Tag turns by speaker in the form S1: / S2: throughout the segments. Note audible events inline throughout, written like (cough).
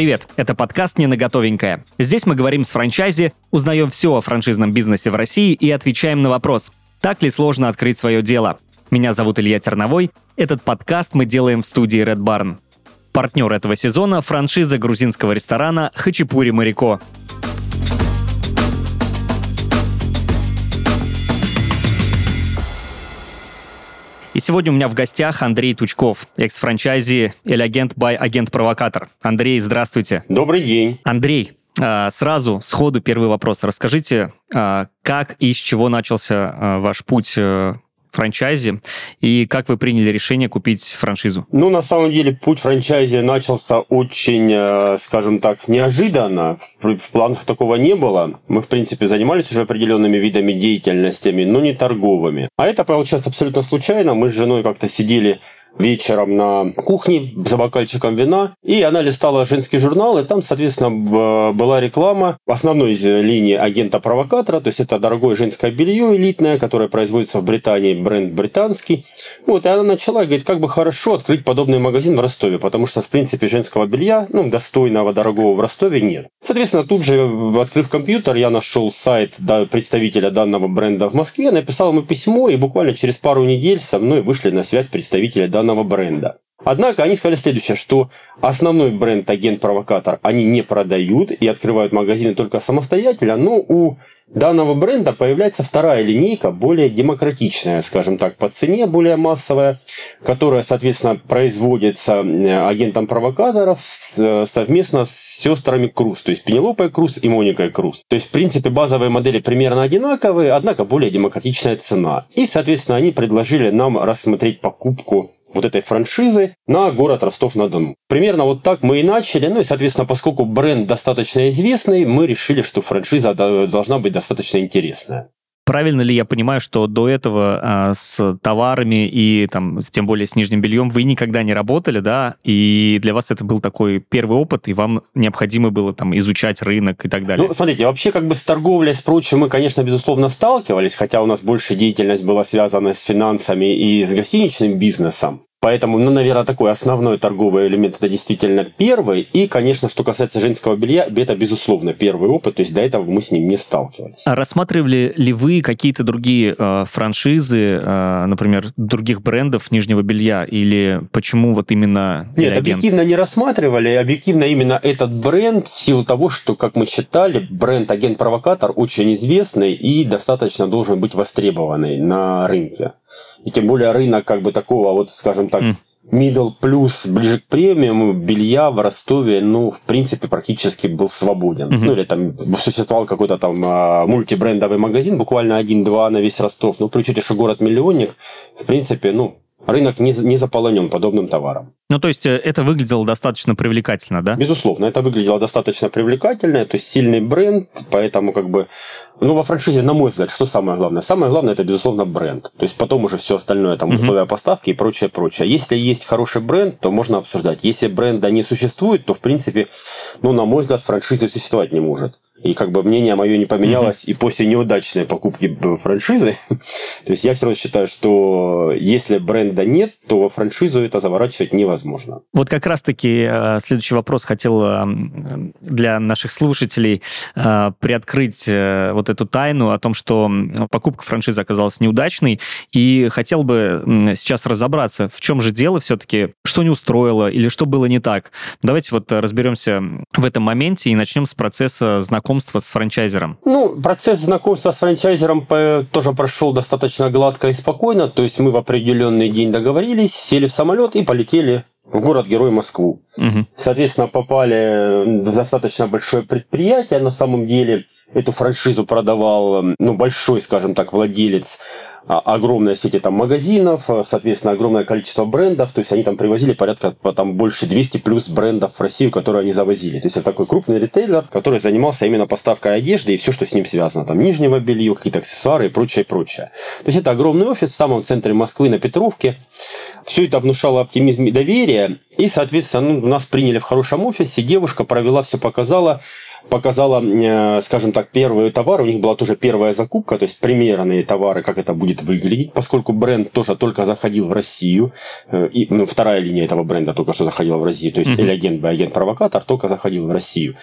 S1: Привет, это подкаст «Не на готовенькое». Здесь мы говорим с франчайзи, узнаем все о франшизном бизнесе в России и отвечаем на вопрос, так ли сложно открыть свое дело. Меня зовут Илья Терновой. Этот подкаст мы делаем в студии Red Barn. Партнер этого сезона – франшиза грузинского ресторана «Хачапури Марико». И сегодня у меня в гостях Андрей Тучков, экс-франчайзи «Эль-агент бай агент-провокатор». Андрей, здравствуйте.
S2: Добрый день.
S1: Андрей, а, сразу, сходу первый вопрос. Расскажите, а, как и с чего начался а, ваш путь э, франчайзи и как вы приняли решение купить франшизу?
S2: Ну, на самом деле, путь франчайзи начался очень, э, скажем так, неожиданно. В планах такого не было. Мы, в принципе, занимались уже определенными видами деятельностями, но не торговыми. А это получилось абсолютно случайно. Мы с женой как-то сидели вечером на кухне за бокальчиком вина, и она листала женский журнал, и там, соответственно, была реклама основной из линии агента-провокатора, то есть это дорогое женское белье элитное, которое производится в Британии, бренд британский. Вот, и она начала, говорит, как бы хорошо открыть подобный магазин в Ростове, потому что, в принципе, женского белья, ну, достойного, дорогого в Ростове нет. Соответственно, тут же, открыв компьютер, я нашел сайт представителя данного бренда в Москве, написал ему письмо, и буквально через пару недель со мной вышли на связь представители данного бренда. Однако они сказали следующее, что основной бренд агент-провокатор они не продают и открывают магазины только самостоятельно, но у данного бренда появляется вторая линейка, более демократичная, скажем так, по цене, более массовая, которая, соответственно, производится э, агентом провокаторов э, совместно с сестрами Круз, то есть Пенелопой Круз и Моникой Круз. То есть, в принципе, базовые модели примерно одинаковые, однако более демократичная цена. И, соответственно, они предложили нам рассмотреть покупку вот этой франшизы на город Ростов-на-Дону. Примерно вот так мы и начали. Ну и, соответственно, поскольку бренд достаточно известный, мы решили, что франшиза должна быть достаточно интересная.
S1: Правильно ли я понимаю, что до этого а, с товарами и там, тем более с нижним бельем вы никогда не работали, да? И для вас это был такой первый опыт, и вам необходимо было там изучать рынок и так далее?
S2: Ну, смотрите, вообще как бы с торговлей, с прочим мы, конечно, безусловно, сталкивались, хотя у нас больше деятельность была связана с финансами и с гостиничным бизнесом. Поэтому, ну, наверное, такой основной торговый элемент это действительно первый. И, конечно, что касается женского белья, это, безусловно, первый опыт. То есть до этого мы с ним не сталкивались.
S1: А рассматривали ли вы какие-то другие э, франшизы, э, например, других брендов нижнего белья? Или почему вот именно
S2: Нет, объективно не рассматривали. Объективно именно этот бренд в силу того, что, как мы считали, бренд агент-провокатор очень известный и достаточно должен быть востребованный на рынке. И тем более рынок как бы такого, вот скажем так, mm. middle плюс ближе к премиуму белья в Ростове, ну, в принципе, практически был свободен. Mm-hmm. Ну, или там существовал какой-то там а, мультибрендовый магазин, буквально один-два на весь Ростов. Ну, при учете, что город-миллионник, в принципе, ну, рынок не, не заполонен подобным товаром.
S1: Ну, то есть э, это выглядело достаточно привлекательно, да?
S2: Безусловно, это выглядело достаточно привлекательно, то есть сильный бренд, поэтому как бы ну, во франшизе, на мой взгляд, что самое главное? Самое главное, это, безусловно, бренд. То есть потом уже все остальное, там, условия поставки и прочее, прочее. Если есть хороший бренд, то можно обсуждать. Если бренда не существует, то, в принципе, ну, на мой взгляд, франшиза существовать не может. И как бы мнение мое не поменялось mm-hmm. и после неудачной покупки франшизы. (laughs) То есть я все равно считаю, что если бренда нет, то во франшизу это заворачивать невозможно.
S1: Вот как раз-таки э, следующий вопрос хотел э, для наших слушателей э, приоткрыть вот эту тайну о том, что покупка франшизы оказалась неудачной. И хотел бы сейчас разобраться, в чем же дело все-таки, что не устроило или что было не так. Давайте вот разберемся в этом моменте и начнем с процесса знакомства знакомства с франчайзером?
S2: Ну, процесс знакомства с франчайзером тоже прошел достаточно гладко и спокойно. То есть мы в определенный день договорились, сели в самолет и полетели в город-герой Москву. Угу. Соответственно, попали в достаточно большое предприятие. На самом деле эту франшизу продавал ну, большой, скажем так, владелец а, огромная сеть там магазинов, а, соответственно, огромное количество брендов, то есть они там привозили порядка там больше 200 плюс брендов в Россию, которые они завозили. То есть это такой крупный ритейлер, который занимался именно поставкой одежды и все, что с ним связано, там нижнего белья, какие-то аксессуары и прочее, прочее. То есть это огромный офис в самом центре Москвы на Петровке. Все это внушало оптимизм и доверие, и, соответственно, ну, нас приняли в хорошем офисе, девушка провела, все показала, показала, э, скажем так, первые товары. У них была тоже первая закупка, то есть примерные товары, как это будет выглядеть, поскольку бренд тоже только заходил в Россию. Э, и, ну, вторая линия этого бренда только что заходила в Россию. То есть mm-hmm. или агент, агент-провокатор только заходил в Россию.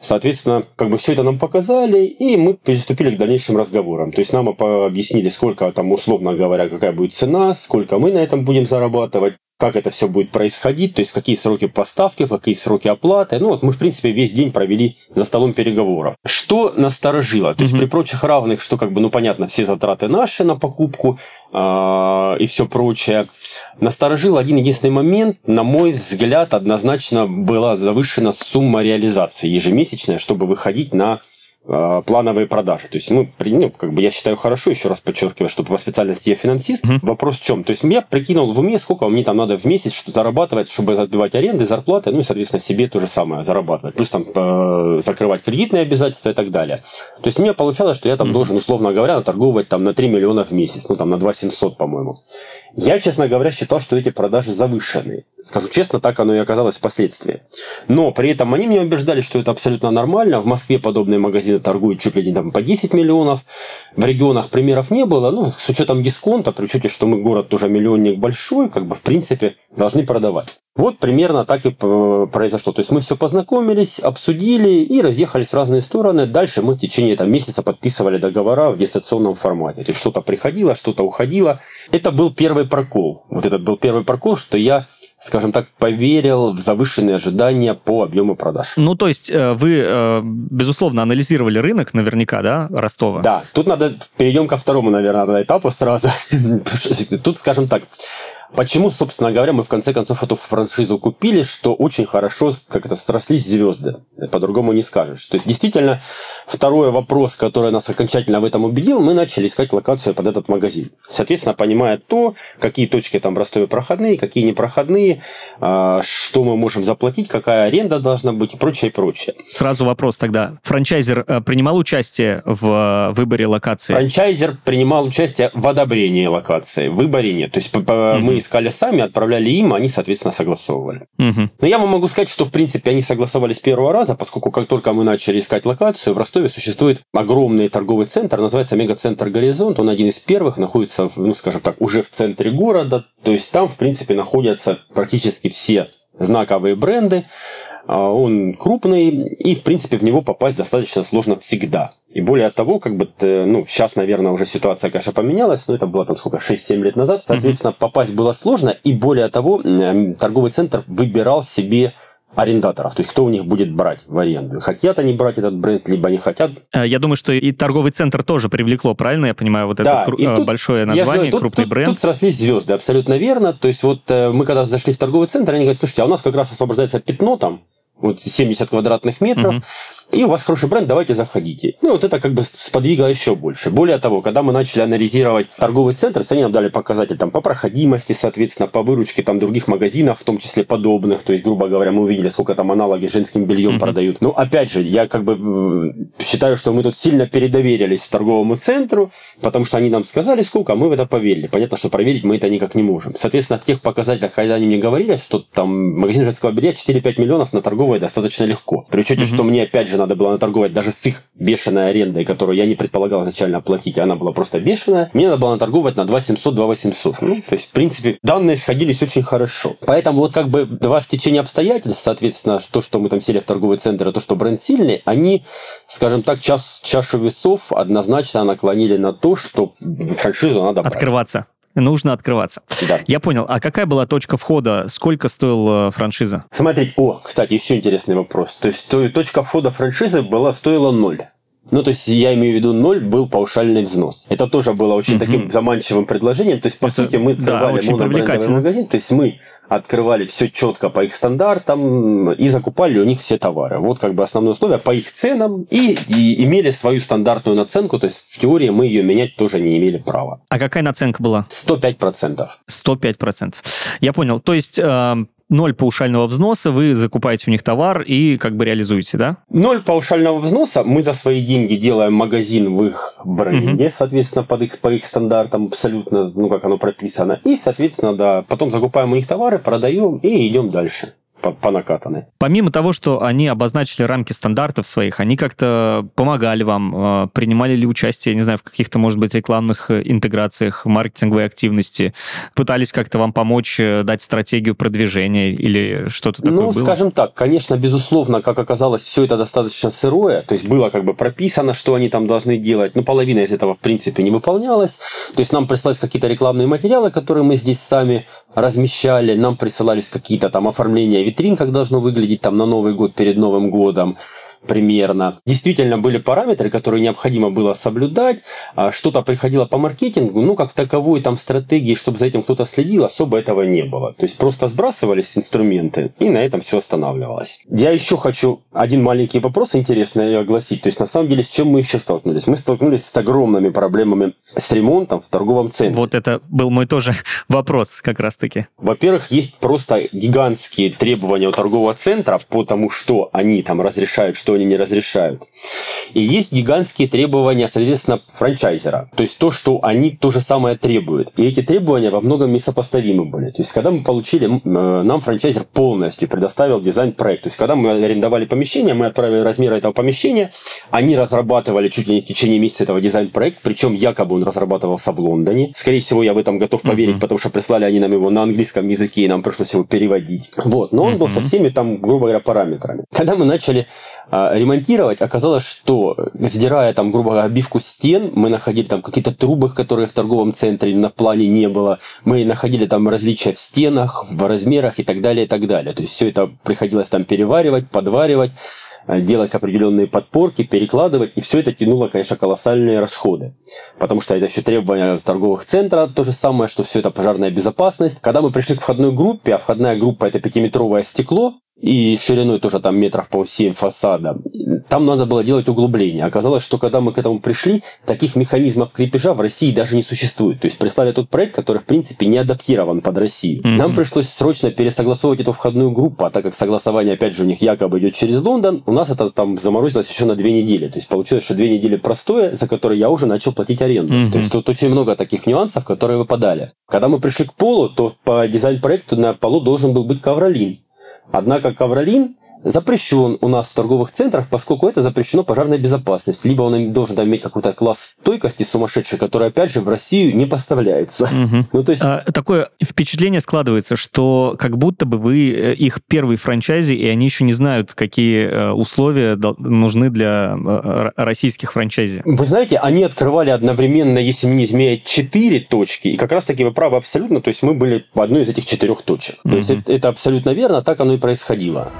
S2: Соответственно, как бы все это нам показали, и мы приступили к дальнейшим разговорам. То есть нам объяснили, сколько там, условно говоря, какая будет цена, сколько мы на этом будем зарабатывать как это все будет происходить, то есть какие сроки поставки, какие сроки оплаты. Ну вот мы, в принципе, весь день провели за столом переговоров. Что насторожило? То есть mm-hmm. при прочих равных, что как бы, ну понятно, все затраты наши на покупку э, и все прочее. Насторожил один единственный момент, на мой взгляд, однозначно была завышена сумма реализации ежемесячная, чтобы выходить на а, плановые продажи. То есть, ну, ну, как бы я считаю хорошо, еще раз подчеркиваю, что по специальности я финансист. Mm-hmm. Вопрос в чем? То есть, я прикинул в уме, сколько мне там надо в месяц что зарабатывать, чтобы отбивать аренды, зарплаты, ну и, соответственно, себе то же самое зарабатывать. Плюс там э, закрывать кредитные обязательства и так далее. То есть, мне получалось, что я там mm-hmm. должен, условно говоря, наторговывать там на 3 миллиона в месяц, ну там на 2 700, по-моему. Я, честно говоря, считал, что эти продажи завышенные. Скажу честно, так оно и оказалось впоследствии. Но при этом они меня убеждали, что это абсолютно нормально. В Москве подобные магазины торгуют чуть ли не там по 10 миллионов. В регионах примеров не было. Ну, с учетом дисконта, при учете, что мы город тоже миллионник большой, как бы в принципе должны продавать. Вот примерно так и произошло. То есть мы все познакомились, обсудили и разъехались в разные стороны. Дальше мы в течение там, месяца подписывали договора в дистанционном формате. То есть что-то приходило, что-то уходило. Это был первый прокол. Вот этот был первый прокол, что я скажем так, поверил в завышенные ожидания по объему продаж.
S1: Ну, то есть э, вы, э, безусловно, анализировали рынок наверняка, да, Ростова?
S2: Да, тут надо, перейдем ко второму, наверное, этапу сразу. (laughs) Тут, скажем так, Почему, собственно говоря, мы в конце концов эту франшизу купили, что очень хорошо, как это, срослись звезды. По-другому не скажешь. То есть, действительно, второй вопрос, который нас окончательно в этом убедил, мы начали искать локацию под этот магазин. Соответственно, понимая то, какие точки там в Ростове проходные, какие непроходные, а, что мы можем заплатить, какая аренда должна быть и прочее, прочее.
S1: Сразу вопрос тогда. Франчайзер э, принимал участие в выборе локации?
S2: Франчайзер принимал участие в одобрении локации, в выборе нет. То есть, мы искали сами, отправляли им, они, соответственно, согласовывали. Угу. Но я вам могу сказать, что, в принципе, они согласовали с первого раза, поскольку как только мы начали искать локацию, в Ростове существует огромный торговый центр, называется Мегацентр Горизонт, он один из первых, находится, ну, скажем так, уже в центре города, то есть там, в принципе, находятся практически все знаковые бренды, он крупный, и, в принципе, в него попасть достаточно сложно всегда. И более того, как бы, ну, сейчас, наверное, уже ситуация, конечно, поменялась, но это было там сколько, 6-7 лет назад. Соответственно, попасть было сложно, и более того, торговый центр выбирал себе арендаторов, то есть кто у них будет брать в аренду. Хотят они брать этот бренд, либо не хотят.
S1: Э, я думаю, что и торговый центр тоже привлекло, правильно я понимаю, вот да, это кру- э, тут, большое название,
S2: тут,
S1: крупный
S2: тут,
S1: бренд.
S2: Тут срослись звезды, абсолютно верно. То есть вот э, мы когда зашли в торговый центр, они говорят, слушайте, а у нас как раз освобождается пятно там, вот 70 квадратных метров, угу. и у вас хороший бренд, давайте заходите. Ну, вот это как бы сподвигло еще больше. Более того, когда мы начали анализировать торговый центр, они нам дали показатель там, по проходимости, соответственно, по выручке там, других магазинов, в том числе подобных. То есть, грубо говоря, мы увидели, сколько там аналоги женским бельем угу. продают. Ну, опять же, я как бы считаю, что мы тут сильно передоверились торговому центру, потому что они нам сказали, сколько, а мы в это поверили. Понятно, что проверить мы это никак не можем. Соответственно, в тех показателях, когда они мне говорили, что там магазин женского белья 4-5 миллионов на торговый наторговывать достаточно легко. При учете, mm-hmm. что мне опять же надо было наторговать даже с их бешеной арендой, которую я не предполагал изначально оплатить, она была просто бешеная, мне надо было наторговать на 2 700, 2 800. Ну, то есть, в принципе, данные сходились очень хорошо. Поэтому вот как бы два стечения обстоятельств, соответственно, то, что мы там сели в торговый центр, и то, что бренд сильный, они, скажем так, час, чашу весов однозначно наклонили на то, что франшизу надо
S1: брать. Открываться нужно открываться. Да. Я понял. А какая была точка входа? Сколько стоила франшиза?
S2: Смотрите, о, кстати, еще интересный вопрос. То есть то, точка входа франшизы была стоила ноль. Ну, то есть я имею в виду ноль был паушальный взнос. Это тоже было очень mm-hmm. таким заманчивым предложением. То есть, по Это, сути, мы открывали да, монобрендовый магазин. То есть мы открывали все четко по их стандартам и закупали у них все товары. Вот как бы основное условие по их ценам и, и имели свою стандартную наценку, то есть в теории мы ее менять тоже не имели права.
S1: А какая наценка была?
S2: 105%.
S1: 105%. Я понял. То есть э, ноль паушального взноса, вы закупаете у них товар и как бы реализуете, да?
S2: Ноль паушального взноса, мы за свои деньги делаем магазин в их бренде, угу. соответственно, под их, по их стандартам абсолютно, ну, как оно прописано. И, соответственно, да, потом закупаем у них товары, продаем и идем дальше. По, по накатанной.
S1: Помимо того, что они обозначили рамки стандартов своих, они как-то помогали вам, э, принимали ли участие, не знаю, в каких-то, может быть, рекламных э, интеграциях, маркетинговой активности, пытались как-то вам помочь э, дать стратегию продвижения или что-то такое
S2: Ну,
S1: было?
S2: скажем так, конечно, безусловно, как оказалось, все это достаточно сырое, то есть было как бы прописано, что они там должны делать, но половина из этого, в принципе, не выполнялась, то есть нам прислались какие-то рекламные материалы, которые мы здесь сами размещали, нам присылались какие-то там оформления витрин, как должно выглядеть там на Новый год, перед Новым годом, примерно. Действительно были параметры, которые необходимо было соблюдать. А Что-то приходило по маркетингу, ну, как таковой там стратегии, чтобы за этим кто-то следил, особо этого не было. То есть просто сбрасывались инструменты, и на этом все останавливалось. Я еще хочу один маленький вопрос интересный огласить. То есть, на самом деле, с чем мы еще столкнулись? Мы столкнулись с огромными проблемами с ремонтом в торговом центре.
S1: Вот это был мой тоже (laughs) вопрос как раз-таки.
S2: Во-первых, есть просто гигантские требования у торгового центра по тому, что они там разрешают, что они не разрешают. И есть гигантские требования, соответственно, франчайзера. То есть то, что они то же самое требуют. И эти требования во многом несопоставимы были. То есть когда мы получили, э, нам франчайзер полностью предоставил дизайн-проект. То есть когда мы арендовали помещение, мы отправили размеры этого помещения, они разрабатывали чуть ли не в течение месяца этого дизайн-проект, причем якобы он разрабатывался в Лондоне. Скорее всего, я в этом готов поверить,
S1: Мгм.
S2: потому что прислали они нам его на английском языке, и нам пришлось его переводить. Вот, но он был со всеми там, грубо говоря, параметрами. Когда мы начали ремонтировать, оказалось, что сдирая там, грубо говоря, обивку стен, мы находили там какие-то трубы, которые в торговом центре на плане не было. Мы находили там различия в стенах, в размерах и так далее, и так далее. То есть все это приходилось там переваривать, подваривать, э, делать определенные подпорки, перекладывать, и все это тянуло, конечно, колоссальные расходы. Потому что это еще требования торговых центров, то же самое, что все это пожарная безопасность. Когда мы пришли к входной группе, а входная группа это пятиметровое стекло, и шириной тоже там метров по 7 фасада. Там надо было делать углубление. Оказалось, что когда мы к этому пришли, таких механизмов крепежа в России даже не существует. То есть прислали тот проект, который, в принципе, не адаптирован под Россию.
S1: Мгм.
S2: Нам пришлось срочно пересогласовывать эту входную группу, а так как согласование, опять же, у них якобы идет через Лондон, у нас это там заморозилось еще на две недели. То есть получилось, что две недели простое, за которые я уже начал платить аренду.
S1: Мгм.
S2: То есть тут очень много таких нюансов, которые выпадали. Когда мы пришли к полу, то по дизайн-проекту на полу должен был быть ковролин. Однако ковролин запрещен у нас в торговых центрах, поскольку это запрещено пожарной безопасностью. Либо он должен там иметь какой-то класс стойкости сумасшедший, который, опять же, в Россию не поставляется.
S1: Мгм.
S2: Ну, то есть,
S1: А, Такое впечатление складывается, что как будто бы вы э, их первый франчайзи, и они еще не знают, какие э, условия нужны для э, российских франчайзи.
S2: вы знаете, они открывали одновременно, если мне не изменяет, четыре точки. И как раз-таки вы правы абсолютно. То есть мы были в одной из этих четырех точек. То есть это, это абсолютно верно, так оно и происходило.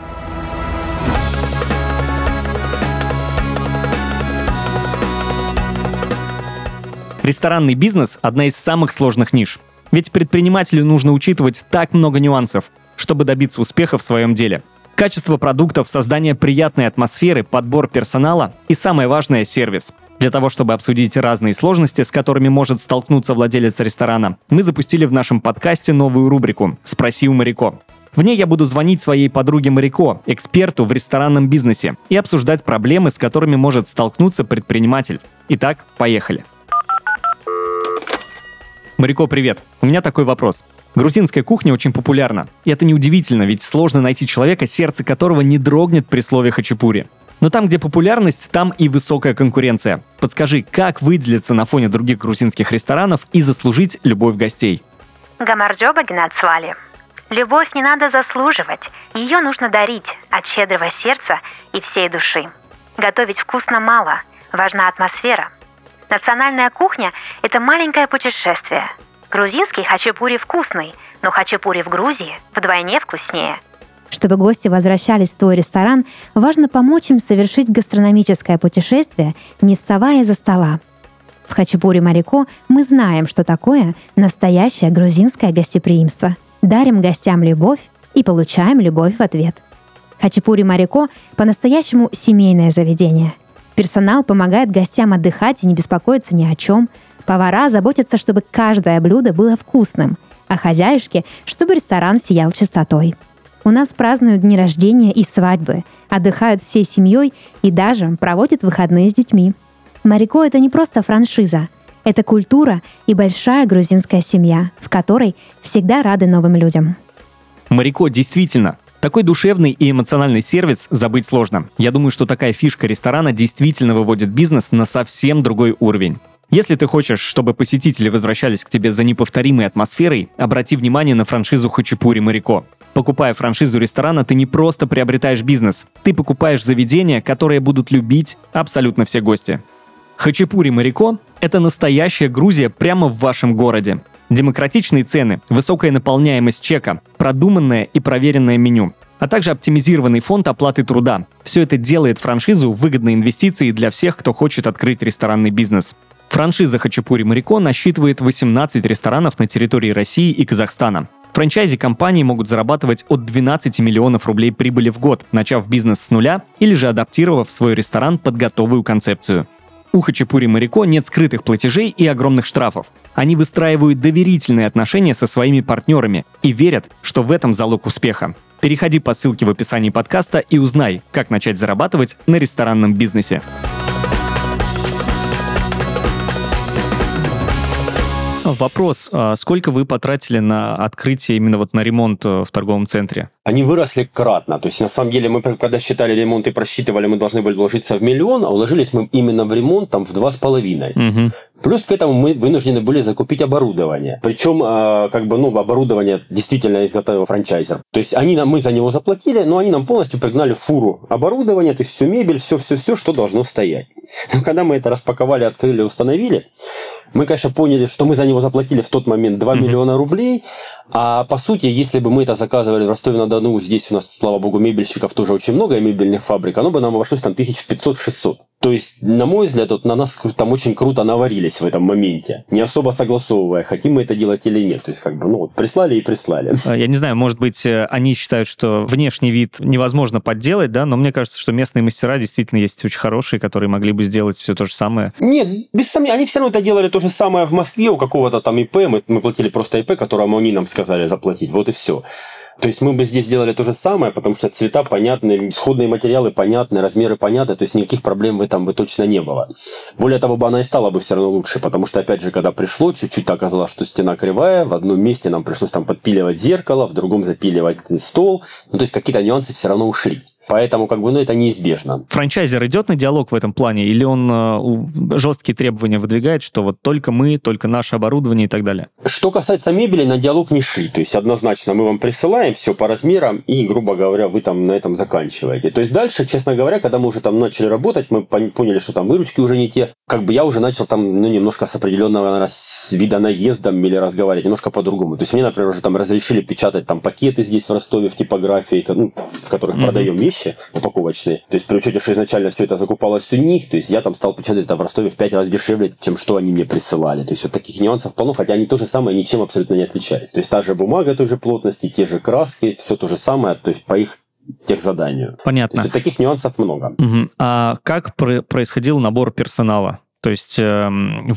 S1: Ресторанный бизнес – одна из самых сложных ниш. Ведь предпринимателю нужно учитывать так много нюансов, чтобы добиться успеха в своем деле. Качество продуктов, создание приятной атмосферы, подбор персонала и, самое важное, сервис. Для того, чтобы обсудить разные сложности, с которыми может столкнуться владелец ресторана, мы запустили в нашем подкасте новую рубрику «Спроси у Марико». В ней я буду звонить своей подруге Марико, эксперту в ресторанном бизнесе, и обсуждать проблемы, с которыми может столкнуться предприниматель. Итак, поехали. Марико, привет. У меня такой вопрос. Грузинская кухня очень популярна. И это неудивительно, ведь сложно найти человека, сердце которого не дрогнет при слове хачапури. Но там, где популярность, там и высокая конкуренция. Подскажи, как выделиться на фоне других грузинских ресторанов и заслужить любовь гостей?
S3: Гамарджоба Гнатсвали. Любовь не надо заслуживать, ее нужно дарить от щедрого сердца и всей души. Готовить вкусно мало, важна атмосфера. Национальная кухня – это маленькое путешествие. Грузинский хачапури вкусный, но хачапури в Грузии вдвойне вкуснее.
S4: Чтобы гости возвращались в твой ресторан, важно помочь им совершить гастрономическое путешествие, не вставая за стола. В Хачапури Марико мы знаем, что такое настоящее грузинское гостеприимство. Дарим гостям любовь и получаем любовь в ответ. Хачапури Марико – по-настоящему семейное заведение. Персонал помогает гостям отдыхать и не беспокоиться ни о чем. Повара заботятся, чтобы каждое блюдо было вкусным, а хозяюшки, чтобы ресторан сиял чистотой. У нас празднуют дни рождения и свадьбы, отдыхают всей семьей и даже проводят выходные с детьми. Марико — это не просто франшиза. Это культура и большая грузинская семья, в которой всегда рады новым людям.
S1: Марико действительно Такой душевный и эмоциональный сервис забыть сложно. Я думаю, что такая фишка ресторана действительно выводит бизнес на совсем другой уровень. Если ты хочешь, чтобы посетители возвращались к тебе за неповторимой атмосферой, обрати внимание на франшизу Хачапури Марико. Покупая франшизу ресторана, ты не просто приобретаешь бизнес, ты покупаешь заведение, которое будут любить абсолютно все гости. Хачапури Марико – это настоящая Грузия прямо в вашем городе. Демократичные цены, высокая наполняемость чека, продуманное и проверенное меню, а также оптимизированный фонд оплаты труда. Все это делает франшизу выгодной инвестицией для всех, кто хочет открыть ресторанный бизнес. Франшиза Хачапури Марико насчитывает 18 ресторанов на территории России и Казахстана. Франчайзи компании могут зарабатывать от 12 миллионов рублей прибыли в год, начав бизнес с нуля или же адаптировав свой ресторан под готовую концепцию. У Хачапури Марико нет скрытых платежей и огромных штрафов. Они выстраивают доверительные отношения со своими партнерами и верят, что в этом залог успеха. Переходи по ссылке в описании подкаста и узнай, как начать зарабатывать на ресторанном бизнесе. Вопрос, а сколько вы потратили на открытие именно вот на ремонт э, в торговом центре?
S2: Они выросли кратно. То есть, на самом деле, мы когда считали ремонт и просчитывали, мы должны были вложиться в миллион, а уложились мы именно в ремонт там в два с половиной.
S1: Угу.
S2: Плюс к этому мы вынуждены были закупить оборудование. Причем, э, как бы, ну, оборудование действительно изготовил франчайзер. То есть, они нам, мы за него заплатили, но они нам полностью пригнали фуру оборудования, то есть, всю мебель, все-все-все, что должно стоять. Но когда мы это распаковали, открыли, установили, мы, конечно, поняли, что мы за него заплатили в тот момент 2 mm-hmm. миллиона рублей, а по сути, если бы мы это заказывали в Ростове-на-Дону, здесь у нас, слава богу, мебельщиков тоже очень много, и мебельных фабрик, оно бы нам обошлось там 1500-600. То есть, на мой взгляд, вот на нас там очень круто наварились в этом моменте, не особо согласовывая, хотим мы это делать или нет. То есть, как бы, ну, вот прислали и прислали.
S1: А, я не знаю, может быть, э, они считают, что внешний вид невозможно подделать, да, но мне кажется, что местные мастера действительно есть очень хорошие, которые могли бы сделать все то же самое.
S2: Нет, без сомнения, они все равно это делали то же самое в Москве у какого-то там ИП, мы, мы платили просто ИП, которому они нам сказали заплатить, вот и все. То есть мы бы здесь сделали то же самое, потому что цвета понятны, исходные материалы понятны, размеры понятны, то есть никаких проблем в этом бы точно не было. Более того, бы она и стала бы все равно лучше, потому что, опять же, когда пришло, чуть-чуть оказалось, что стена кривая, в одном месте нам пришлось там подпиливать зеркало, в другом запиливать стол, ну то есть какие-то нюансы все равно ушли. Поэтому, как бы, ну, это неизбежно.
S1: Франчайзер идет на диалог в этом плане, или он э, жесткие требования выдвигает, что вот только мы, только наше оборудование и так далее?
S2: Что касается мебели, на диалог не шли. То есть, однозначно, мы вам присылаем все по размерам, и, грубо говоря, вы там на этом заканчиваете. То есть, дальше, честно говоря, когда мы уже там начали работать, мы поняли, что там выручки уже не те. Как бы я уже начал там, ну, немножко с определенного наверное, вида наездом или разговаривать немножко по-другому. То есть, мне, например, уже там разрешили печатать там пакеты здесь в Ростове в типографии, ну, в которых mm-hmm. продаем вещи вещи упаковочные. То есть при учете, что изначально все это закупалось у них, то есть я там стал печатать это в Ростове в пять раз дешевле, чем что они мне присылали. То есть вот таких нюансов полно, хотя они то же самое ничем абсолютно не отличались. То есть та же бумага той же плотности, те же краски, все то же самое, то есть по их тех заданию.
S1: Понятно.
S2: То есть вот таких нюансов много.
S1: Угу. А как происходил набор персонала? То есть э,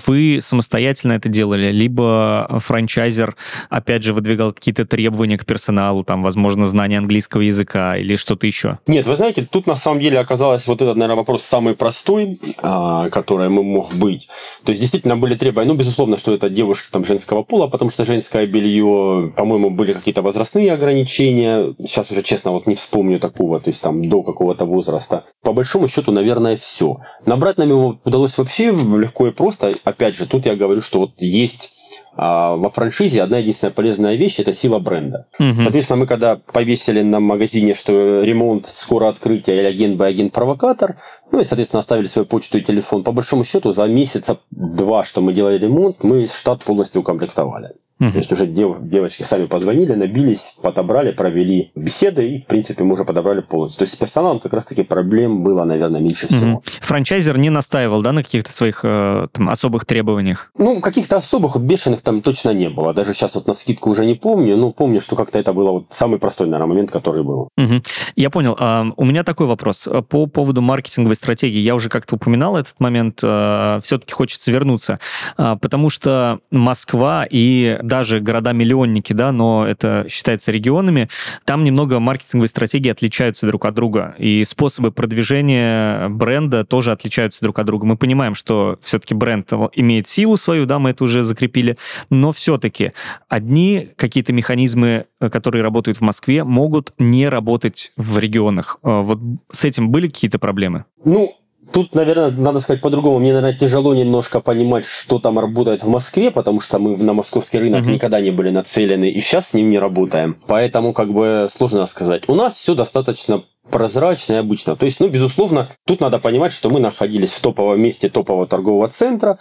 S1: вы самостоятельно это делали, либо франчайзер, опять же, выдвигал какие-то требования к персоналу, там, возможно, знание английского языка или что-то еще?
S2: Нет, вы знаете, тут на самом деле оказалось вот этот, наверное, вопрос самый простой, а, который мог быть. То есть действительно были требования, ну, безусловно, что это девушка там женского пола, потому что женское белье, по-моему, были какие-то возрастные ограничения. Сейчас уже, честно, вот не вспомню такого, то есть там до какого-то возраста. По большому счету, наверное, все. Набрать нам его удалось вообще легко и просто. Опять же, тут я говорю, что вот есть а во франшизе одна единственная полезная вещь – это сила бренда. Угу. Соответственно, мы когда повесили на магазине, что ремонт, скоро открытие или агент бы агент-провокатор, ну и, соответственно, оставили свою почту и телефон, по большому счету, за месяца два, что мы делали ремонт, мы штат полностью укомплектовали. Угу. То есть уже дев, девочки сами позвонили, набились, подобрали, провели беседы и, в принципе, мы уже подобрали полностью. То есть с персоналом как раз-таки проблем было, наверное, меньше всего. Угу.
S1: Франчайзер не настаивал, да, на каких-то своих э, там, особых требованиях?
S2: Ну, каких-то особых, бешеных там точно не было. Даже сейчас вот на скидку уже не помню, но помню, что как-то это было вот самый простой, наверное, момент, который был.
S1: Угу. Я понял. А, у меня такой вопрос. По поводу маркетинговой стратегии. Я уже как-то упоминал этот момент. А, все-таки хочется вернуться. А, потому что Москва и даже города-миллионники, да, но это считается регионами, там немного маркетинговые стратегии отличаются друг от друга, и способы продвижения бренда тоже отличаются друг от друга. Мы понимаем, что все-таки бренд имеет силу свою, да, мы это уже закрепили, но все-таки одни какие-то механизмы, которые работают в Москве, могут не работать в регионах. А вот с этим были какие-то проблемы?
S2: Ну, Тут, наверное, надо сказать по-другому. Мне, наверное, тяжело немножко понимать, что там работает в Москве, потому что мы на московский рынок uh-huh. никогда не были нацелены, и сейчас с ним не работаем. Поэтому, как бы, сложно сказать. У нас все достаточно прозрачно и обычно. То есть, ну, безусловно, тут надо понимать, что мы находились в топовом месте топового торгового центра,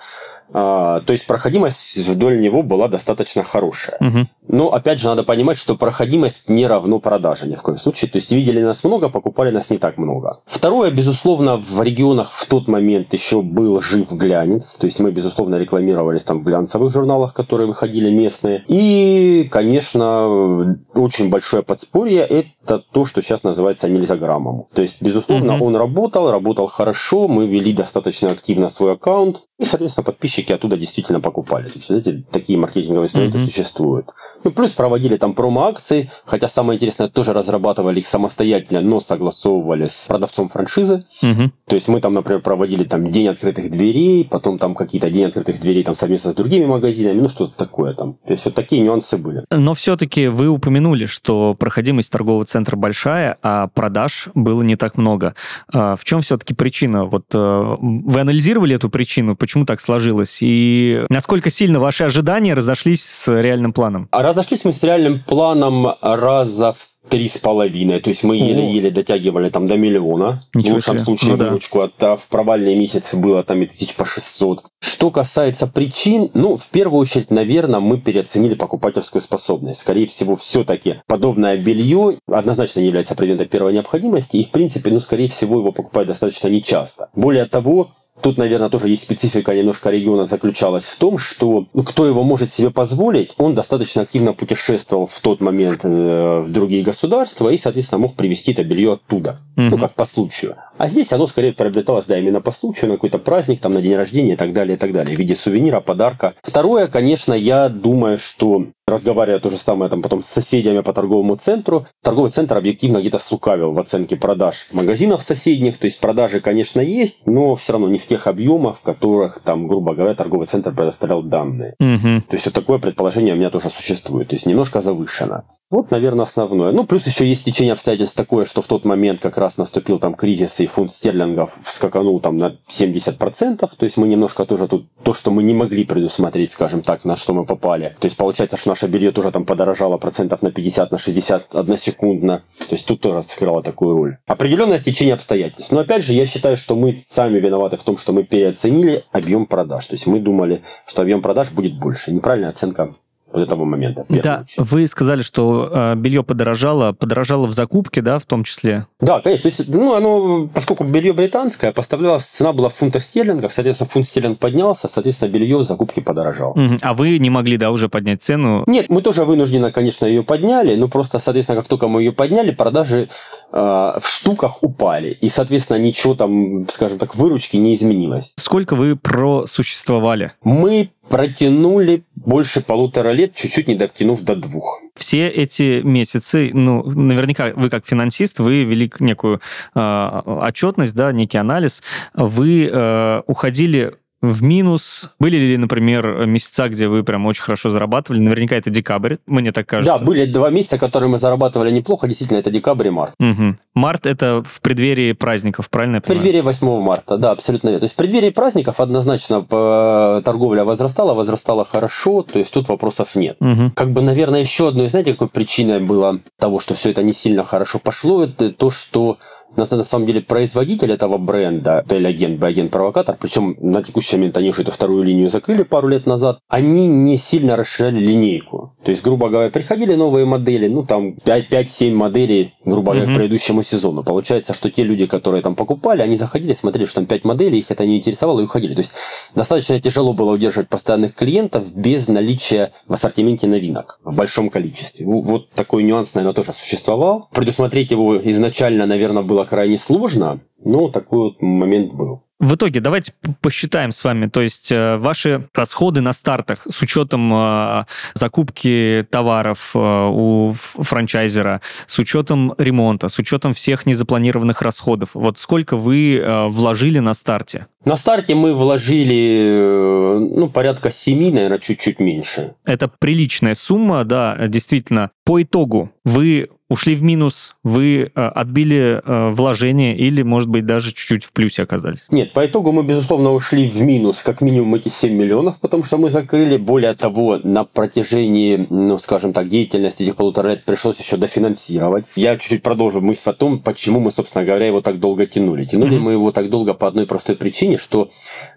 S2: то есть проходимость вдоль него была достаточно хорошая. Угу. Но опять же надо понимать, что проходимость не равно продаже ни в коем случае. То есть видели нас много, покупали нас не так много. Второе, безусловно, в регионах в тот момент еще был жив глянец. То есть мы, безусловно, рекламировались там в глянцевых журналах, которые выходили местные. И, конечно, очень большое подспорье это то, что сейчас называется нельзяграммом. То есть, безусловно, угу. он работал, работал хорошо, мы вели достаточно активно свой аккаунт. И, соответственно, подписчики оттуда действительно покупали. То есть, эти, такие маркетинговые инструменты mm-hmm. существуют. Ну, плюс проводили там промо-акции, хотя самое интересное, тоже разрабатывали их самостоятельно, но согласовывали с продавцом франшизы. Mm-hmm. То есть, мы там, например, проводили там день открытых дверей, потом там какие-то день открытых дверей там совместно с другими магазинами, ну, что-то такое там. То есть, вот такие нюансы были.
S1: Но все-таки вы упомянули, что проходимость торгового центра большая, а продаж было не так много. А в чем все-таки причина? Вот э, вы анализировали эту причину? почему так сложилось? И насколько сильно ваши ожидания разошлись с реальным планом?
S2: Разошлись мы с реальным планом раза в три с половиной. То есть мы еле-еле дотягивали там до миллиона. Ничего в лучшем себе. случае ну, выручку. Да. А в провальные месяцы было там и тысяч по 600. Что касается причин, ну, в первую очередь, наверное, мы переоценили покупательскую способность. Скорее всего, все-таки подобное белье однозначно не является предметом первой необходимости. И, в принципе, ну, скорее всего, его покупают достаточно нечасто. Более того, Тут, наверное, тоже есть специфика немножко региона заключалась в том, что ну, кто его может себе позволить, он достаточно активно путешествовал в тот момент э, в другие государства и, соответственно, мог привезти это белье оттуда. Угу. Ну, как по случаю. А здесь оно скорее приобреталось, да, именно по случаю, на какой-то праздник, там, на день рождения и так далее, и так далее, в виде сувенира, подарка. Второе, конечно, я думаю, что разговаривая то же самое там потом с соседями по торговому центру, торговый центр объективно где-то слукавил в оценке продаж магазинов соседних, то есть продажи, конечно, есть, но все равно не в тех объемах, в которых там, грубо говоря, торговый центр предоставлял данные. Угу. То есть вот такое предположение у меня тоже существует, то есть немножко завышено. Вот, наверное, основное. Ну, плюс еще есть течение обстоятельств такое, что в тот момент как раз наступил там кризис, и фунт стерлингов скаканул там на 70%, то есть мы немножко тоже тут, то, что мы не могли предусмотреть, скажем так, на что мы попали. То есть получается, что наше белье тоже там подорожало процентов на 50, на 60 односекундно. То есть тут тоже сыграло такую роль. Определенное течение обстоятельств. Но опять же, я считаю, что мы сами виноваты в том, что мы переоценили объем продаж. То есть мы думали, что объем продаж будет больше. Неправильная оценка вот этого момента.
S1: да, очередь. вы сказали, что э, белье подорожало, подорожало в закупке, да, в том числе?
S2: Да, конечно. То есть, ну, оно, поскольку белье британское, поставлялось, цена была в фунтах стерлингов, соответственно, фунт стерлинг поднялся, соответственно, белье в закупке подорожало.
S1: Угу. А вы не могли, да, уже поднять цену?
S2: Нет, мы тоже вынужденно, конечно, ее подняли, но просто, соответственно, как только мы ее подняли, продажи э, в штуках упали. И, соответственно, ничего там, скажем так, выручки не изменилось.
S1: Сколько вы просуществовали?
S2: Мы протянули больше полутора лет, чуть-чуть не дотянув до двух.
S1: Все эти месяцы, ну, наверняка вы как финансист, вы вели некую э, отчетность, да, некий анализ, вы э, уходили в минус? Были ли, например, месяца, где вы прям очень хорошо зарабатывали? Наверняка это декабрь, мне так кажется.
S2: Да, были два месяца, которые мы зарабатывали неплохо. Действительно, это декабрь и март.
S1: Угу. Март – это в преддверии праздников, правильно я
S2: понимаю? В преддверии 8 марта, да, абсолютно верно. То есть в преддверии праздников однозначно э, торговля возрастала, возрастала хорошо, то есть тут вопросов нет. Угу. Как бы, наверное, еще одной, знаете, какой причиной было того, что все это не сильно хорошо пошло, это то, что на, на самом деле производитель этого бренда, Tel-агент, агент провокатор причем на текущий момент они уже эту вторую линию закрыли пару лет назад, они не сильно расширяли линейку. То есть, грубо говоря, приходили новые модели, ну там 5-7 моделей, грубо говоря, mm-hmm. к предыдущему сезону. Получается, что те люди, которые там покупали, они заходили, смотрели, что там 5 моделей, их это не интересовало и уходили. То есть, достаточно тяжело было удерживать постоянных клиентов без наличия в ассортименте новинок в большом количестве. Вот такой нюанс, наверное, тоже существовал. Предусмотреть его изначально, наверное, было крайне сложно, но такой вот момент был.
S1: В итоге давайте посчитаем с вами, то есть э, ваши расходы на стартах с учетом э, закупки товаров э, у франчайзера, с учетом ремонта, с учетом всех незапланированных расходов. Вот сколько вы вложили на старте?
S2: На старте мы вложили, ну, порядка 7, наверное, чуть-чуть меньше.
S1: Это приличная сумма, да, действительно. По итогу вы ушли в минус, вы э, отбили э, вложения или, может быть, даже чуть-чуть в плюсе оказались?
S2: Нет, по итогу мы, безусловно, ушли в минус, как минимум эти 7 миллионов, потому что мы закрыли. Более того, на протяжении, ну, скажем так, деятельности этих полутора лет пришлось еще дофинансировать. Я чуть-чуть продолжу мысль о том, почему мы, собственно говоря, его так долго тянули. Тянули mm-hmm. мы его так долго по одной простой причине, что,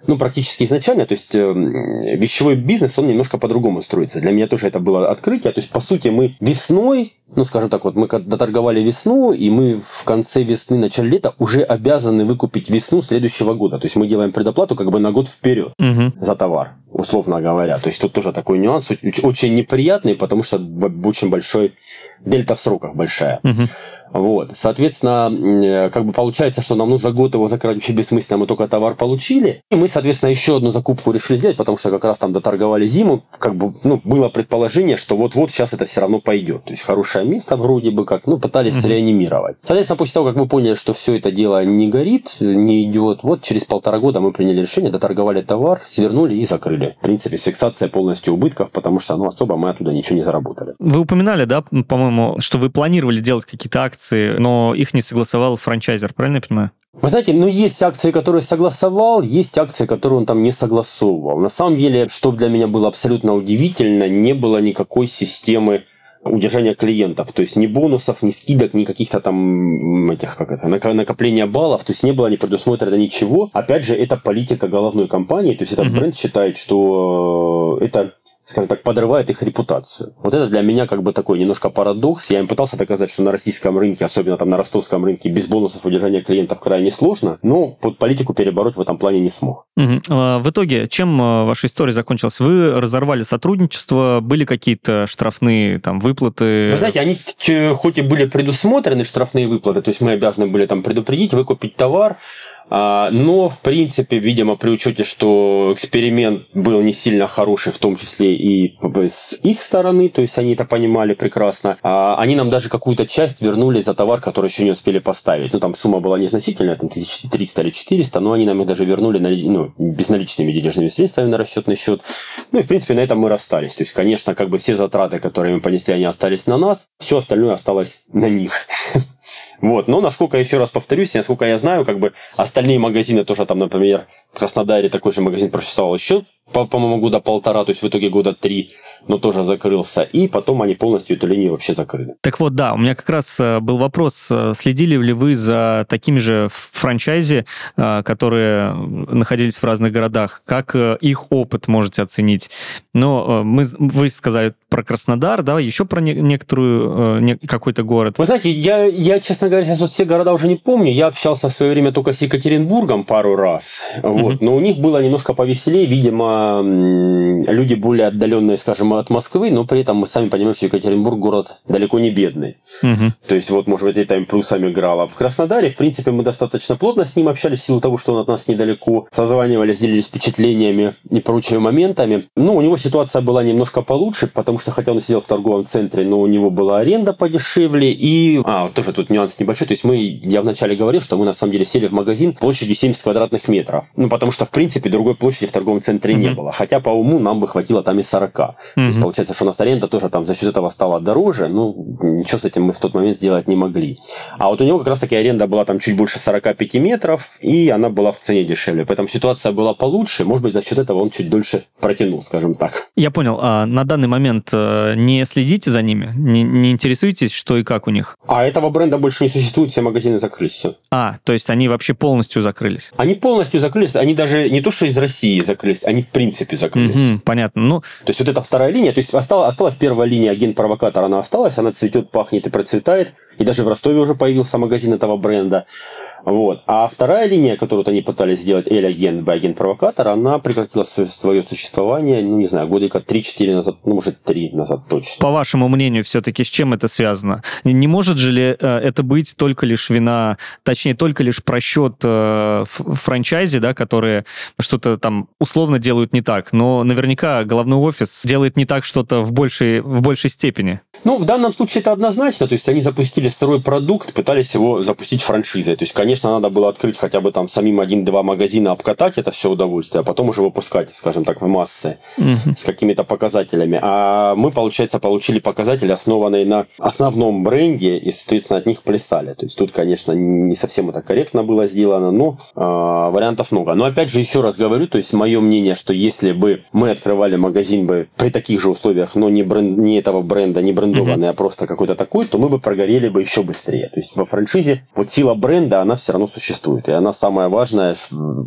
S2: ну, практически изначально, то есть э, вещевой бизнес, он немножко по-другому строится. Для меня тоже это было открытие. То есть, по сути, мы весной ну, скажем так, вот мы доторговали весну, и мы в конце весны, начале лета уже обязаны выкупить весну следующего года. То есть мы делаем предоплату как бы на год вперед угу. за товар, условно говоря. То есть тут тоже такой нюанс очень неприятный, потому что очень большой дельта в сроках большая. Угу. Вот. Соответственно, э, как бы получается, что нам ну, за год его закрыть вообще бессмысленно, мы только товар получили. И мы, соответственно, еще одну закупку решили сделать, потому что как раз там доторговали зиму. Как бы, ну, было предположение, что вот-вот сейчас это все равно пойдет. То есть хорошее место вроде бы как, ну, пытались mm-hmm. реанимировать. Соответственно, после того, как мы поняли, что все это дело не горит, не идет, вот через полтора года мы приняли решение, доторговали товар, свернули и закрыли. В принципе, фиксация полностью убытков, потому что, ну, особо мы оттуда ничего не заработали.
S1: Вы упоминали, да, по-моему, что вы планировали делать какие-то акции акции, но их не согласовал франчайзер, правильно я понимаю?
S2: Вы знаете, ну есть акции, которые согласовал, есть акции, которые он там не согласовывал. На самом деле, что для меня было абсолютно удивительно, не было никакой системы удержания клиентов. То есть ни бонусов, ни скидок, ни каких-то там этих, как это, накопления баллов. То есть не было не предусмотрено ничего. Опять же, это политика головной компании. То есть этот uh-huh. бренд считает, что это скажем так, подрывает их репутацию. Вот это для меня как бы такой немножко парадокс. Я им пытался доказать, что на российском рынке, особенно там на ростовском рынке, без бонусов удержания клиентов крайне сложно, но под политику перебороть в этом плане не смог.
S1: Угу. В итоге, чем а, ваша история закончилась? Вы разорвали сотрудничество, были какие-то штрафные там выплаты?
S2: Вы знаете, они хоть и были предусмотрены штрафные выплаты, то есть мы обязаны были там предупредить, выкупить товар, но, в принципе, видимо, при учете, что эксперимент был не сильно хороший, в том числе и с их стороны, то есть они это понимали прекрасно, а, они нам даже какую-то часть вернули за товар, который еще не успели поставить. Ну, там сумма была незначительная, там 1300 или 400, но они нам их даже вернули ну, безналичными денежными средствами на расчетный счет. Ну и, в принципе, на этом мы расстались. То есть, конечно, как бы все затраты, которые мы понесли, они остались на нас, все остальное осталось на них. (laughs) Вот. Но, насколько, еще раз повторюсь, насколько я знаю, как бы остальные магазины тоже там, например, в Краснодаре такой же магазин просуществовал еще, по-моему, года полтора, то есть в итоге года три, но тоже закрылся. И потом они полностью эту линию вообще закрыли.
S1: Так вот, да, у меня как раз э, был вопрос, э, следили ли вы за такими же франчайзи, э, которые находились в разных городах? Как их опыт можете оценить? Но мы, вы сказали про Краснодар, да, еще про не, некоторую, не, какой-то город.
S2: Вы знаете, я, я, честно говоря, сейчас вот все города уже не помню. Я общался в свое время только с Екатеринбургом пару раз. Вот. Mm-hmm. Но у них было немножко повеселее, видимо, люди более отдаленные, скажем, от Москвы, но при этом мы сами понимаем, что Екатеринбург город далеко не бедный. Mm-hmm. То есть, вот, может быть, это им плюсами играло. В Краснодаре, в принципе, мы достаточно плотно с ним общались в силу того, что он от нас недалеко. Созванивались, делились впечатлениями и прочими моментами. Ну, у него ситуация была немножко получше, потому что, хотя он сидел в торговом центре, но у него была аренда подешевле. И, а, тоже тут нюанс небольшой. То есть, мы, я вначале говорил, что мы на самом деле сели в магазин площадью 70 квадратных метров. Ну, потому что, в принципе, другой площади в торговом центре mm-hmm. не было. Хотя по уму нам бы хватило там и 40. Mm-hmm. То есть, получается, что у нас аренда тоже там за счет этого стала дороже. Ну, ничего с этим мы в тот момент сделать не могли. А вот у него как раз-таки аренда была там чуть больше 45 метров, и она была в цене дешевле. Поэтому ситуация была получше. Может быть, за счет этого он чуть дольше протянул, скажем так.
S1: Я понял. А на данный момент э, не следите за ними? Не, не интересуетесь, что и как у них?
S2: А этого бренда больше не существует, все магазины закрылись. Все.
S1: А, то есть они вообще полностью закрылись?
S2: Они полностью закрылись, они даже не то, что из России закрылись, они в принципе закрылись. Угу,
S1: понятно. Ну...
S2: То есть вот эта вторая линия, то есть осталась, осталась первая линия агент-провокатор, она осталась, она цветет, пахнет и процветает. И даже в Ростове уже появился магазин этого бренда. Вот. А вторая линия, которую они пытались сделать, Эль-агент, Б-агент, провокатор, она прекратила свое существование, ну, не знаю, годика 3-4 назад, ну, может, 3 назад точно.
S1: По вашему мнению, все-таки с чем это связано? Не может же ли э, это быть только лишь вина, точнее, только лишь просчет э, франчайзи, да, которые что-то там условно делают не так, но наверняка головной офис делает не так что-то в большей, в большей степени.
S2: Ну, в данном случае это однозначно, то есть они запустили сырой продукт, пытались его запустить франшизой, то есть, конечно, надо было открыть хотя бы там самим один-два магазина, обкатать это все удовольствие, а потом уже выпускать, скажем так, в массы угу. с какими-то показателями. А мы, получается, получили показатели, основанные на основном бренде, и, соответственно, от них плясали. То есть тут, конечно, не совсем это корректно было сделано, но э, вариантов много. Но опять же, еще раз говорю, то есть мое мнение, что если бы мы открывали магазин бы при таких же условиях, но не, бренд, не этого бренда, не брендованный, угу. а просто какой-то такой, то мы бы прогорели бы еще быстрее. То есть во франшизе вот сила бренда, она все равно существует. И она самая важная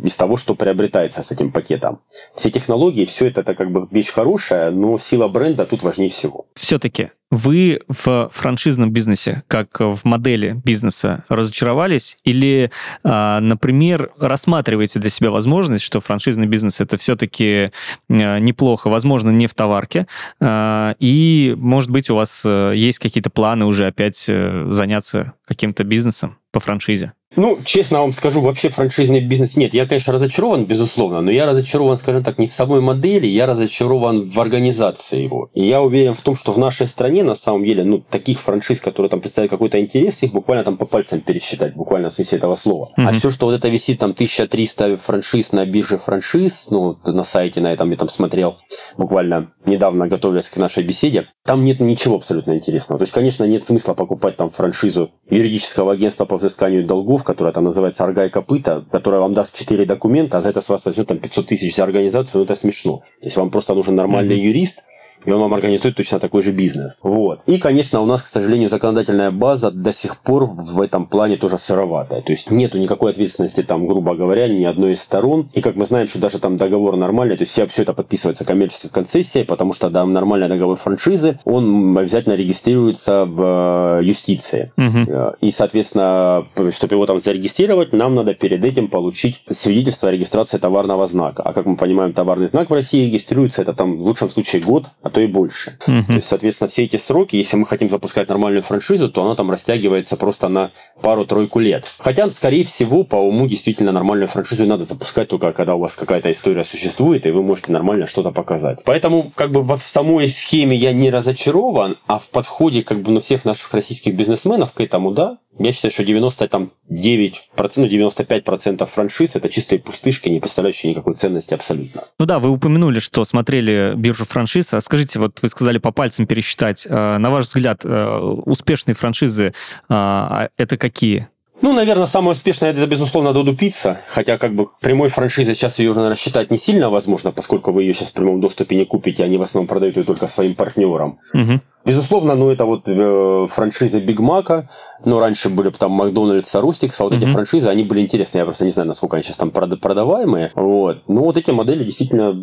S2: из того, что приобретается с этим пакетом. Все технологии, все это, это как бы вещь хорошая, но сила бренда тут важнее всего.
S1: Все-таки вы в франшизном бизнесе, как в модели бизнеса, разочаровались? Или, а, например, рассматриваете для себя возможность, что франшизный бизнес это все-таки а, неплохо, возможно, не в товарке, а, и, может быть, у вас э, есть какие-то планы уже опять э, заняться каким-то бизнесом по франшизе?
S2: Ну, честно вам скажу, вообще франшизный бизнес нет. Я, конечно, разочарован, безусловно, но я разочарован, скажем так, не в самой модели, я разочарован в организации его. И я уверен в том, что в нашей стране, на самом деле, ну, таких франшиз, которые там представляют какой-то интерес, их буквально там по пальцам пересчитать, буквально в смысле этого слова. Mm-hmm. А все, что вот это висит там 1300 франшиз на бирже франшиз, ну, на сайте на этом я там смотрел буквально недавно, готовясь к нашей беседе, там нет ничего абсолютно интересного. То есть, конечно, нет смысла покупать там франшизу юридического агентства по взысканию долгов, которая там называется «Арга и копыта», которая вам даст 4 документа, а за это с вас возьмет там 500 тысяч за организацию, ну это смешно. То есть вам просто нужен нормальный mm-hmm. юрист, и он вам организует точно такой же бизнес. Вот. И, конечно, у нас, к сожалению, законодательная база до сих пор в этом плане тоже сыроватая. То есть нету никакой ответственности там, грубо говоря, ни одной из сторон. И, как мы знаем, что даже там договор нормальный, то есть все, все это подписывается коммерческой концессией, потому что да, нормальный договор франшизы, он обязательно регистрируется в э, юстиции. Угу. И, соответственно, чтобы его там зарегистрировать, нам надо перед этим получить свидетельство о регистрации товарного знака. А как мы понимаем, товарный знак в России регистрируется, это там в лучшем случае год, а то и больше. Угу. То есть, соответственно, все эти сроки, если мы хотим запускать нормальную франшизу, то она там растягивается просто на пару-тройку лет. Хотя, скорее всего, по уму действительно нормальную франшизу надо запускать только когда у вас какая-то история существует, и вы можете нормально что-то показать. Поэтому, как бы в самой схеме я не разочарован, а в подходе как бы на всех наших российских бизнесменов к этому, да, я считаю, что 99%, ну 95% франшиз это чистые пустышки, не представляющие никакой ценности абсолютно.
S1: Ну да, вы упомянули, что смотрели биржу франшиз. А скажите, вот вы сказали по пальцам пересчитать. Э, на ваш взгляд, э, успешные франшизы э, это какие?
S2: Ну, наверное, самое успешное это, безусловно, Доду Пицца. Хотя, как бы, прямой франшизы сейчас ее уже рассчитать не сильно возможно, поскольку вы ее сейчас в прямом доступе не купите, они в основном продают ее только своим партнерам. Угу. Безусловно, ну это вот э, франшизы Биг Мака, ну раньше были там Макдональдс, Рустикс, а вот mm-hmm. эти франшизы, они были интересны, я просто не знаю, насколько они сейчас там продаваемые, вот. Ну вот эти модели действительно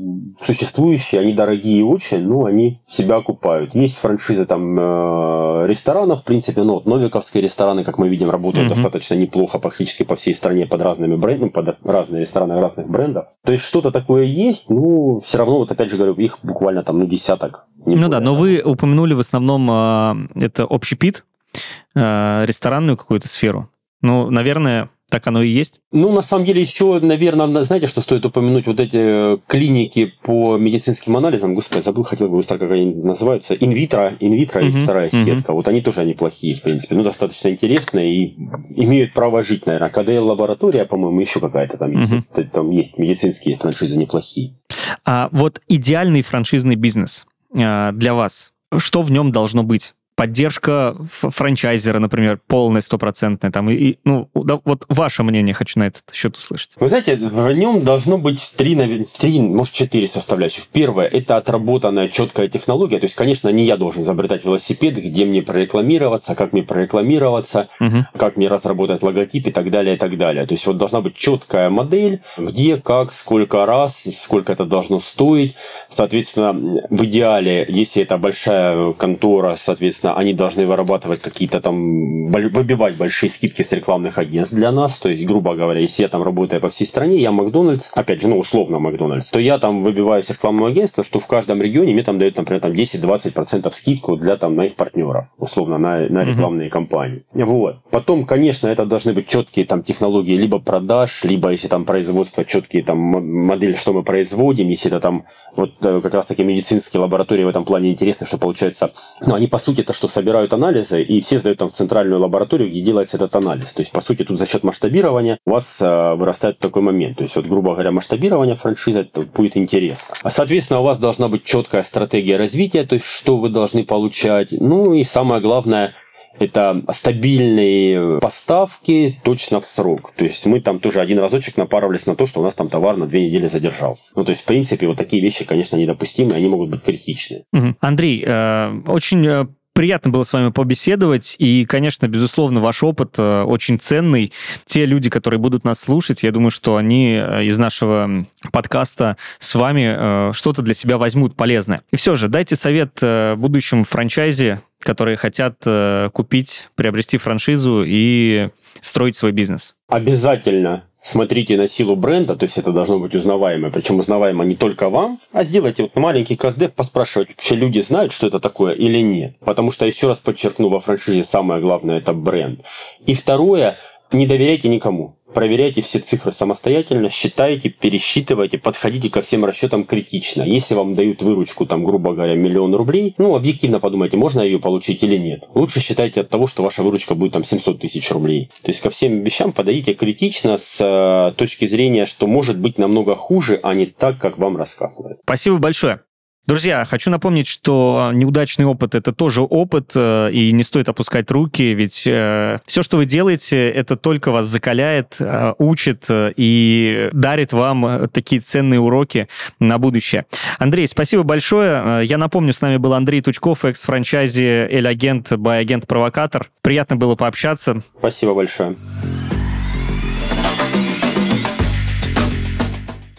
S2: существующие, они дорогие очень, ну они себя окупают. Есть франшизы там э, ресторанов, в принципе, ну вот новиковские рестораны, как мы видим, работают mm-hmm. достаточно неплохо практически по всей стране под разными брендами, под разные рестораны разных брендов. То есть что-то такое есть, ну все равно, вот опять же говорю, их буквально там ну десяток
S1: ну да, но вы упомянули в основном э, это общепит, э, ресторанную какую-то сферу. Ну, наверное, так оно и есть?
S2: Ну, на самом деле, еще, наверное, знаете, что стоит упомянуть? Вот эти э, клиники по медицинским анализам, господи, забыл, хотел бы быстро, как они называются, инвитро, инвитро uh-huh, и вторая uh-huh. сетка. Вот они тоже неплохие, в принципе, ну, достаточно интересные и имеют право жить, наверное. КДЛ-лаборатория, по-моему, еще какая-то там uh-huh. есть. Там есть медицинские франшизы неплохие.
S1: А вот идеальный франшизный бизнес – для вас? Что в нем должно быть? Поддержка франчайзера, например, полная, стопроцентная, там, и, ну, да, вот ваше мнение хочу на этот счет услышать.
S2: Вы знаете, в нем должно быть три, три, может, четыре составляющих. Первое – это отработанная четкая технология, то есть, конечно, не я должен изобретать велосипед, где мне прорекламироваться, как мне прорекламироваться, угу. как мне разработать логотип и так далее, и так далее. То есть, вот должна быть четкая модель, где, как, сколько раз, сколько это должно стоить. Соответственно, в идеале, если это большая контора, соответственно, соответственно, они должны вырабатывать какие-то там, выбивать большие скидки с рекламных агентств для нас. То есть, грубо говоря, если я там работаю по всей стране, я Макдональдс, опять же, ну, условно Макдональдс, то я там выбиваю с рекламного агентства, что в каждом регионе мне там дают, например, там 10-20% скидку для там моих партнеров, условно, на, на рекламные mm-hmm. кампании. Вот. Потом, конечно, это должны быть четкие там технологии либо продаж, либо если там производство, четкие там модели, что мы производим, если это там вот э, как раз таки медицинские лаборатории в этом плане интересны, что получается, ну, они по сути это что собирают анализы и все сдают там в центральную лабораторию, где делается этот анализ. То есть, по сути, тут за счет масштабирования у вас э, вырастает такой момент. То есть, вот, грубо говоря, масштабирование франшизы будет интересно. А, соответственно, у вас должна быть четкая стратегия развития, то есть, что вы должны получать. Ну и самое главное, это стабильные поставки точно в срок. То есть мы там тоже один разочек напарывались на то, что у нас там товар на две недели задержался. Ну, то есть, в принципе, вот такие вещи, конечно, недопустимы, они могут быть критичны.
S1: Угу. Андрей, э, очень э, Приятно было с вами побеседовать, и, конечно, безусловно, ваш опыт э, очень ценный. Те люди, которые будут нас слушать, я думаю, что они э, из нашего подкаста с вами э, что-то для себя возьмут полезное. И все же, дайте совет будущим франчайзе, которые хотят купить, приобрести франшизу и строить свой бизнес.
S2: Обязательно смотрите на силу бренда, то есть это должно быть узнаваемо, причем узнаваемо не только вам, а сделайте вот маленький каздев, поспрашивать, вообще люди знают, что это такое или нет. Потому что, еще раз подчеркну, во франшизе самое главное – это бренд. И второе, не доверяйте никому. Проверяйте все цифры самостоятельно, считайте, пересчитывайте, подходите ко всем расчетам критично. Если вам дают выручку, там, грубо говоря, миллион рублей, ну, объективно подумайте, можно ее получить или нет. Лучше считайте от того, что ваша выручка будет там 700 тысяч рублей. То есть ко всем вещам подойдите критично с э, точки зрения, что может быть намного хуже, а не так, как вам рассказывают.
S1: Спасибо большое. Друзья, хочу напомнить, что неудачный опыт это тоже опыт, э, и не стоит опускать руки, ведь э, все, что вы делаете, это только вас закаляет, э, учит и дарит вам такие ценные уроки на будущее. Андрей, спасибо большое. Я напомню, с нами был Андрей Тучков, экс-франчайзи Эль-агент, бай-агент, провокатор. Приятно было пообщаться.
S2: Спасибо большое.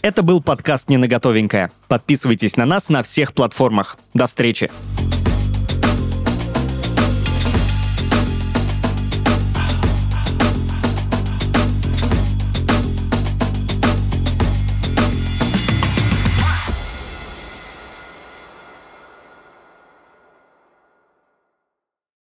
S1: Это был подкаст «Не на готовенькое». Подписывайтесь на нас на всех платформах. До встречи!